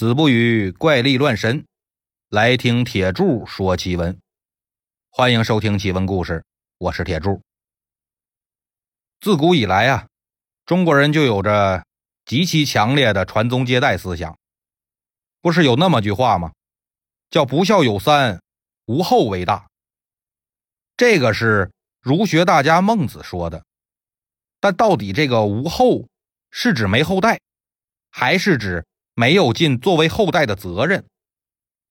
子不语怪力乱神，来听铁柱说奇闻。欢迎收听奇闻故事，我是铁柱。自古以来啊，中国人就有着极其强烈的传宗接代思想。不是有那么句话吗？叫“不孝有三，无后为大”。这个是儒学大家孟子说的。但到底这个“无后”是指没后代，还是指？没有尽作为后代的责任，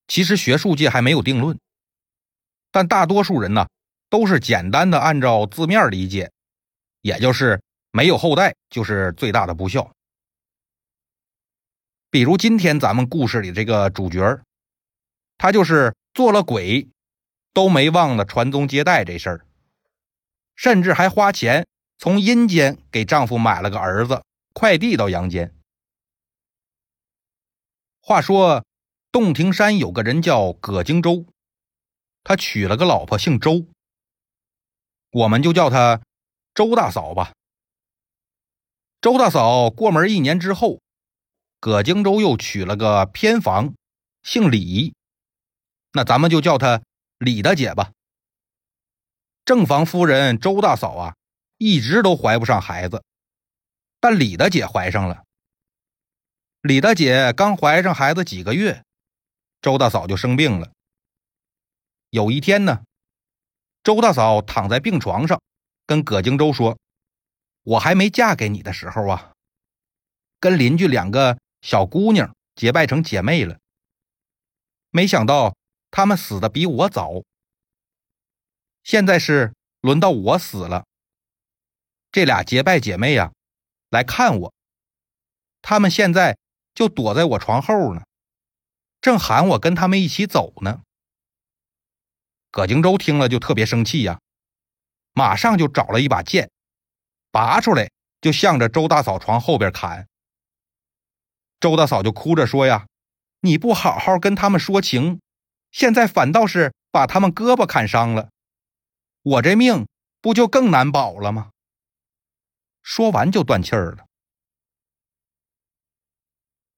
其实学术界还没有定论。但大多数人呢，都是简单的按照字面理解，也就是没有后代就是最大的不孝。比如今天咱们故事里这个主角，他就是做了鬼，都没忘了传宗接代这事儿，甚至还花钱从阴间给丈夫买了个儿子，快递到阳间。话说，洞庭山有个人叫葛荆州，他娶了个老婆，姓周，我们就叫他周大嫂吧。周大嫂过门一年之后，葛荆州又娶了个偏房，姓李，那咱们就叫他李大姐吧。正房夫人周大嫂啊，一直都怀不上孩子，但李大姐怀上了。李大姐刚怀上孩子几个月，周大嫂就生病了。有一天呢，周大嫂躺在病床上，跟葛荆周说：“我还没嫁给你的时候啊，跟邻居两个小姑娘结拜成姐妹了。没想到她们死的比我早，现在是轮到我死了。这俩结拜姐妹呀，来看我，她们现在。”就躲在我床后呢，正喊我跟他们一起走呢。葛荆州听了就特别生气呀，马上就找了一把剑，拔出来就向着周大嫂床后边砍。周大嫂就哭着说呀：“你不好好跟他们说情，现在反倒是把他们胳膊砍伤了，我这命不就更难保了吗？”说完就断气儿了。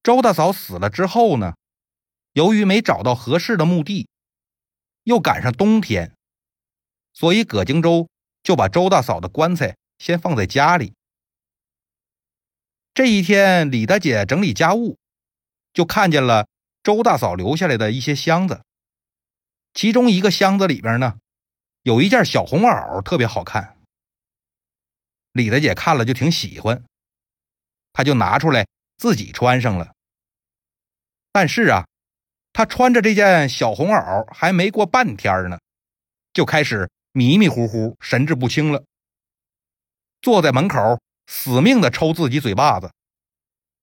周大嫂死了之后呢，由于没找到合适的墓地，又赶上冬天，所以葛荆州就把周大嫂的棺材先放在家里。这一天，李大姐整理家务，就看见了周大嫂留下来的一些箱子，其中一个箱子里边呢，有一件小红袄，特别好看。李大姐看了就挺喜欢，她就拿出来。自己穿上了，但是啊，他穿着这件小红袄还没过半天呢，就开始迷迷糊糊、神志不清了。坐在门口，死命的抽自己嘴巴子，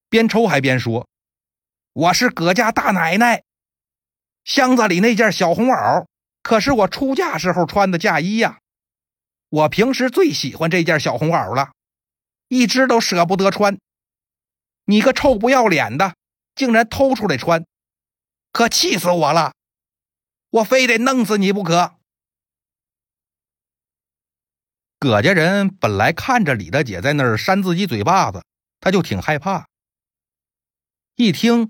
边抽还边说：“我是葛家大奶奶，箱子里那件小红袄可是我出嫁时候穿的嫁衣呀，我平时最喜欢这件小红袄了，一直都舍不得穿。”你个臭不要脸的，竟然偷出来穿，可气死我了！我非得弄死你不可。葛家人本来看着李大姐在那儿扇自己嘴巴子，他就挺害怕。一听，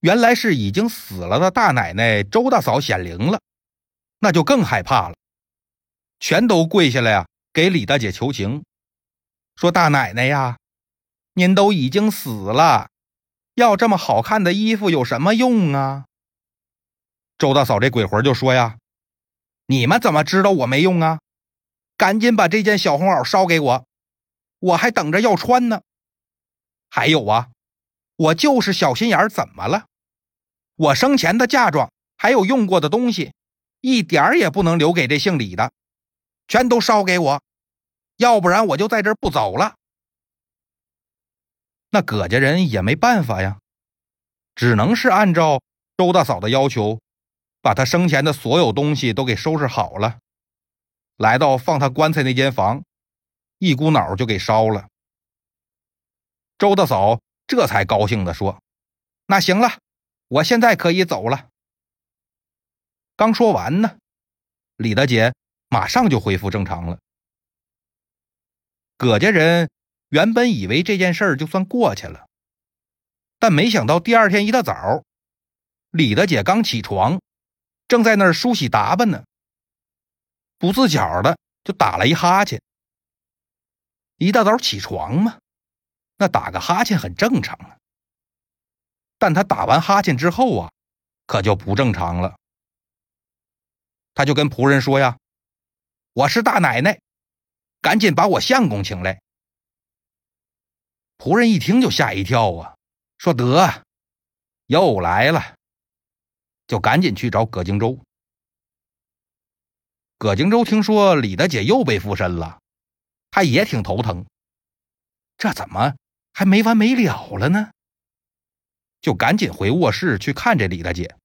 原来是已经死了的大奶奶周大嫂显灵了，那就更害怕了，全都跪下来呀，给李大姐求情，说：“大奶奶呀。”您都已经死了，要这么好看的衣服有什么用啊？周大嫂这鬼魂就说呀：“你们怎么知道我没用啊？赶紧把这件小红袄烧给我，我还等着要穿呢。还有啊，我就是小心眼怎么了？我生前的嫁妆还有用过的东西，一点也不能留给这姓李的，全都烧给我，要不然我就在这儿不走了。”那葛家人也没办法呀，只能是按照周大嫂的要求，把他生前的所有东西都给收拾好了，来到放他棺材那间房，一股脑就给烧了。周大嫂这才高兴的说：“那行了，我现在可以走了。”刚说完呢，李大姐马上就恢复正常了。葛家人。原本以为这件事儿就算过去了，但没想到第二天一大早，李大姐刚起床，正在那儿梳洗打扮呢，不自觉的就打了一哈欠。一大早起床嘛，那打个哈欠很正常啊。但他打完哈欠之后啊，可就不正常了。他就跟仆人说呀：“我是大奶奶，赶紧把我相公请来。”仆人一听就吓一跳啊，说：“得，又来了。”就赶紧去找葛荆州。葛荆州听说李大姐又被附身了，他也挺头疼。这怎么还没完没了了呢？就赶紧回卧室去看这李大姐。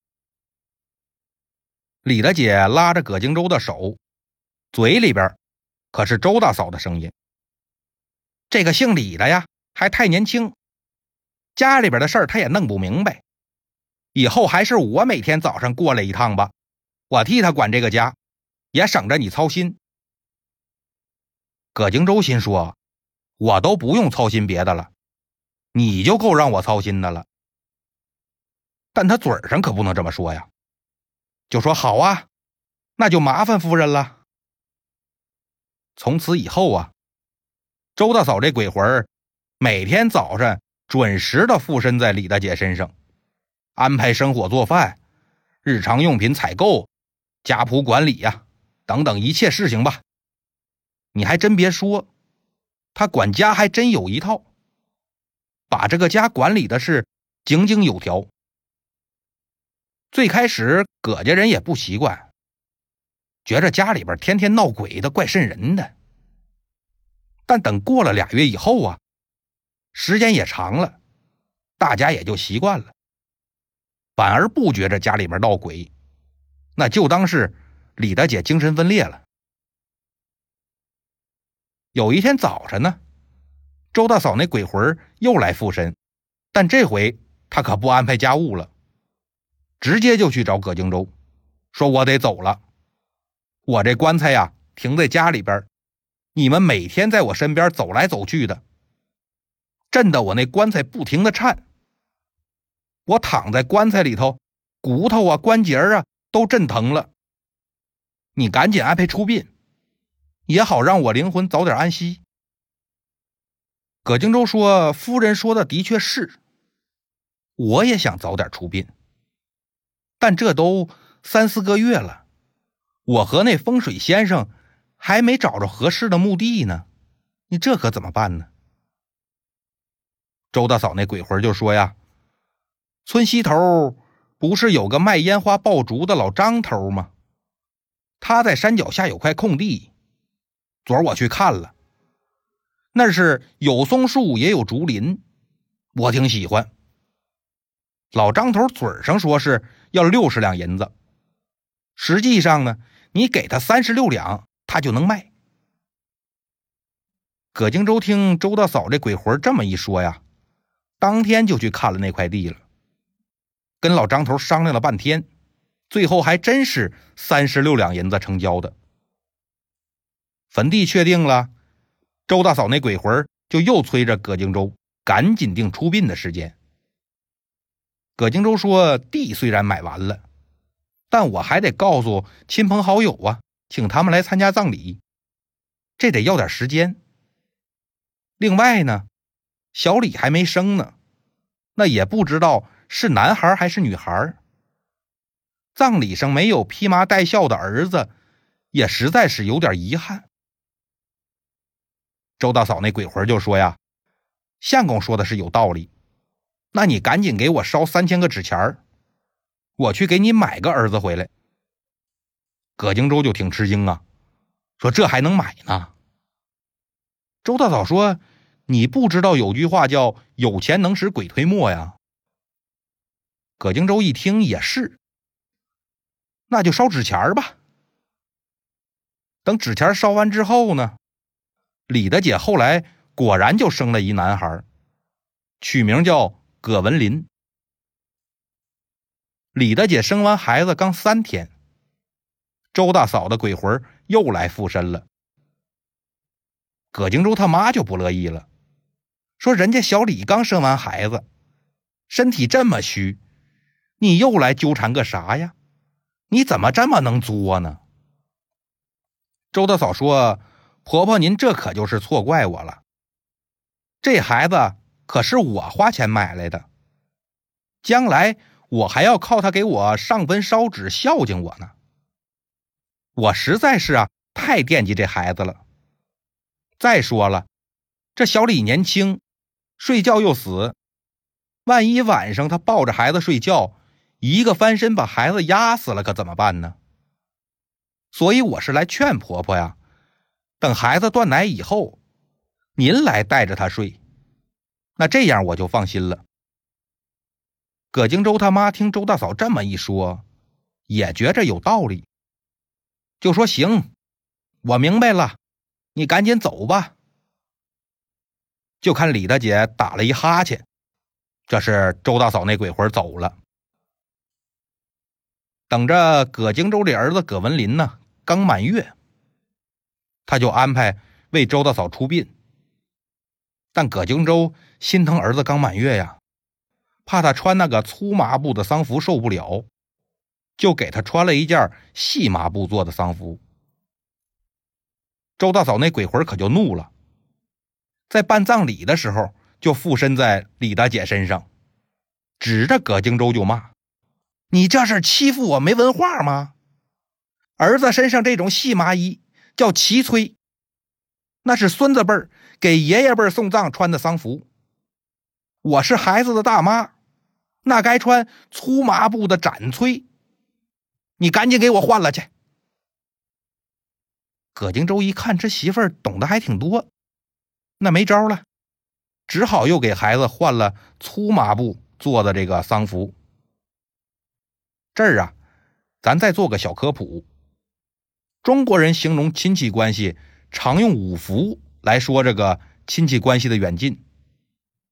李大姐拉着葛荆州的手，嘴里边可是周大嫂的声音。这个姓李的呀，还太年轻，家里边的事儿他也弄不明白。以后还是我每天早上过来一趟吧，我替他管这个家，也省着你操心。葛荆州心说：“我都不用操心别的了，你就够让我操心的了。”但他嘴上可不能这么说呀。就说好啊，那就麻烦夫人了。从此以后啊，周大嫂这鬼魂每天早上准时的附身在李大姐身上，安排生火做饭、日常用品采购、家仆管理呀等等一切事情吧。你还真别说，他管家还真有一套，把这个家管理的是井井有条。最开始，葛家人也不习惯，觉着家里边天天闹鬼的怪瘆人的。但等过了俩月以后啊，时间也长了，大家也就习惯了，反而不觉着家里面闹鬼，那就当是李大姐精神分裂了。有一天早晨呢，周大嫂那鬼魂又来附身，但这回她可不安排家务了。直接就去找葛荆州，说我得走了。我这棺材呀停在家里边，你们每天在我身边走来走去的，震得我那棺材不停的颤。我躺在棺材里头，骨头啊关节啊都震疼了。你赶紧安排出殡，也好让我灵魂早点安息。葛荆州说：“夫人说的的确是，我也想早点出殡。”但这都三四个月了，我和那风水先生还没找着合适的墓地呢，你这可怎么办呢？周大嫂那鬼魂就说呀：“村西头不是有个卖烟花爆竹的老张头吗？他在山脚下有块空地，昨儿我去看了，那是有松树也有竹林，我挺喜欢。老张头嘴上说是。”要六十两银子，实际上呢，你给他三十六两，他就能卖。葛荆州听周大嫂这鬼魂这么一说呀，当天就去看了那块地了，跟老张头商量了半天，最后还真是三十六两银子成交的。坟地确定了，周大嫂那鬼魂就又催着葛荆州赶紧定出殡的时间。葛荆州说：“地虽然买完了，但我还得告诉亲朋好友啊，请他们来参加葬礼，这得要点时间。另外呢，小李还没生呢，那也不知道是男孩还是女孩。葬礼上没有披麻戴孝的儿子，也实在是有点遗憾。”周大嫂那鬼魂就说：“呀，相公说的是有道理。”那你赶紧给我烧三千个纸钱儿，我去给你买个儿子回来。葛荆州就挺吃惊啊，说这还能买呢？周大嫂说：“你不知道有句话叫‘有钱能使鬼推磨’呀？”葛荆州一听也是，那就烧纸钱儿吧。等纸钱烧完之后呢，李大姐后来果然就生了一男孩，取名叫。葛文林，李大姐生完孩子刚三天，周大嫂的鬼魂又来附身了。葛荆州他妈就不乐意了，说：“人家小李刚生完孩子，身体这么虚，你又来纠缠个啥呀？你怎么这么能作呢？”周大嫂说：“婆婆，您这可就是错怪我了。这孩子可是我花钱买来的，将来我还要靠他给我上坟烧纸孝敬我呢。我实在是啊，太惦记这孩子了。再说了，这小李年轻，睡觉又死，万一晚上他抱着孩子睡觉，一个翻身把孩子压死了，可怎么办呢？”所以我是来劝婆婆呀，等孩子断奶以后，您来带着他睡，那这样我就放心了。葛荆州他妈听周大嫂这么一说，也觉着有道理，就说：“行，我明白了，你赶紧走吧。”就看李大姐打了一哈欠，这是周大嫂那鬼魂走了。等着葛荆州的儿子葛文林呢。刚满月，他就安排为周大嫂出殡。但葛荆州心疼儿子刚满月呀，怕他穿那个粗麻布的丧服受不了，就给他穿了一件细麻布做的丧服。周大嫂那鬼魂可就怒了，在办葬礼的时候就附身在李大姐身上，指着葛荆州就骂：“你这是欺负我没文化吗？”儿子身上这种细麻衣叫齐催，那是孙子辈儿给爷爷辈儿送葬穿的丧服。我是孩子的大妈，那该穿粗麻布的展崔。你赶紧给我换了去。葛荆州一看这媳妇儿懂得还挺多，那没招了，只好又给孩子换了粗麻布做的这个丧服。这儿啊，咱再做个小科普。中国人形容亲戚关系常用五福来说这个亲戚关系的远近。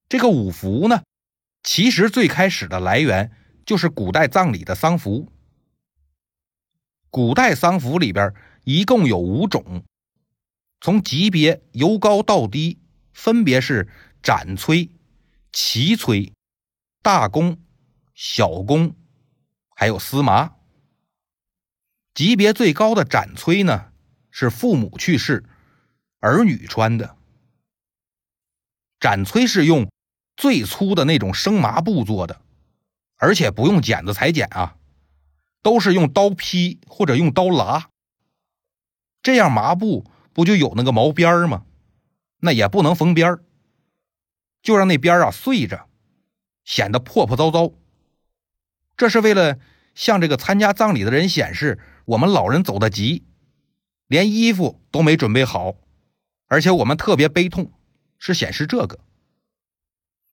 这个五福呢，其实最开始的来源就是古代葬礼的丧服。古代丧服里边一共有五种，从级别由高到低，分别是斩崔、齐崔、大公、小公，还有司麻。级别最高的斩崔呢，是父母去世，儿女穿的。斩崔是用最粗的那种生麻布做的，而且不用剪子裁剪啊，都是用刀劈或者用刀剌。这样麻布不就有那个毛边吗？那也不能缝边就让那边啊碎着，显得破破糟糟。这是为了向这个参加葬礼的人显示。我们老人走得急，连衣服都没准备好，而且我们特别悲痛，是显示这个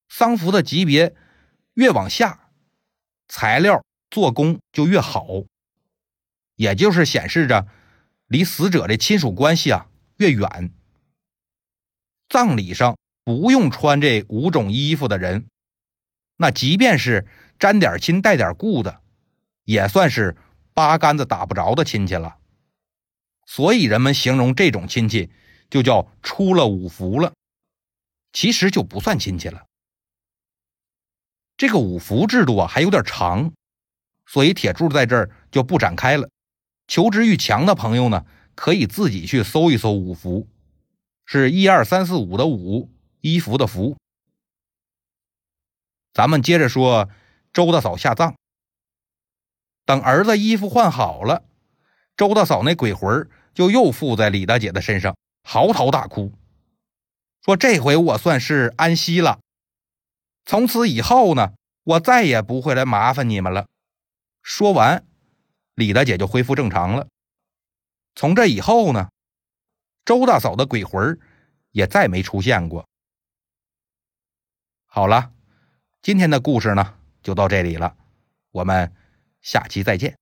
丧服的级别越往下，材料做工就越好，也就是显示着离死者的亲属关系啊越远。葬礼上不用穿这五种衣服的人，那即便是沾点亲带点故的，也算是。八竿子打不着的亲戚了，所以人们形容这种亲戚就叫出了五福了，其实就不算亲戚了。这个五福制度啊还有点长，所以铁柱在这儿就不展开了。求知欲强的朋友呢，可以自己去搜一搜五福，是一二三四五的五，衣服的服。咱们接着说周大嫂下葬。等儿子衣服换好了，周大嫂那鬼魂就又附在李大姐的身上，嚎啕大哭，说：“这回我算是安息了，从此以后呢，我再也不会来麻烦你们了。”说完，李大姐就恢复正常了。从这以后呢，周大嫂的鬼魂也再没出现过。好了，今天的故事呢就到这里了，我们。下期再见。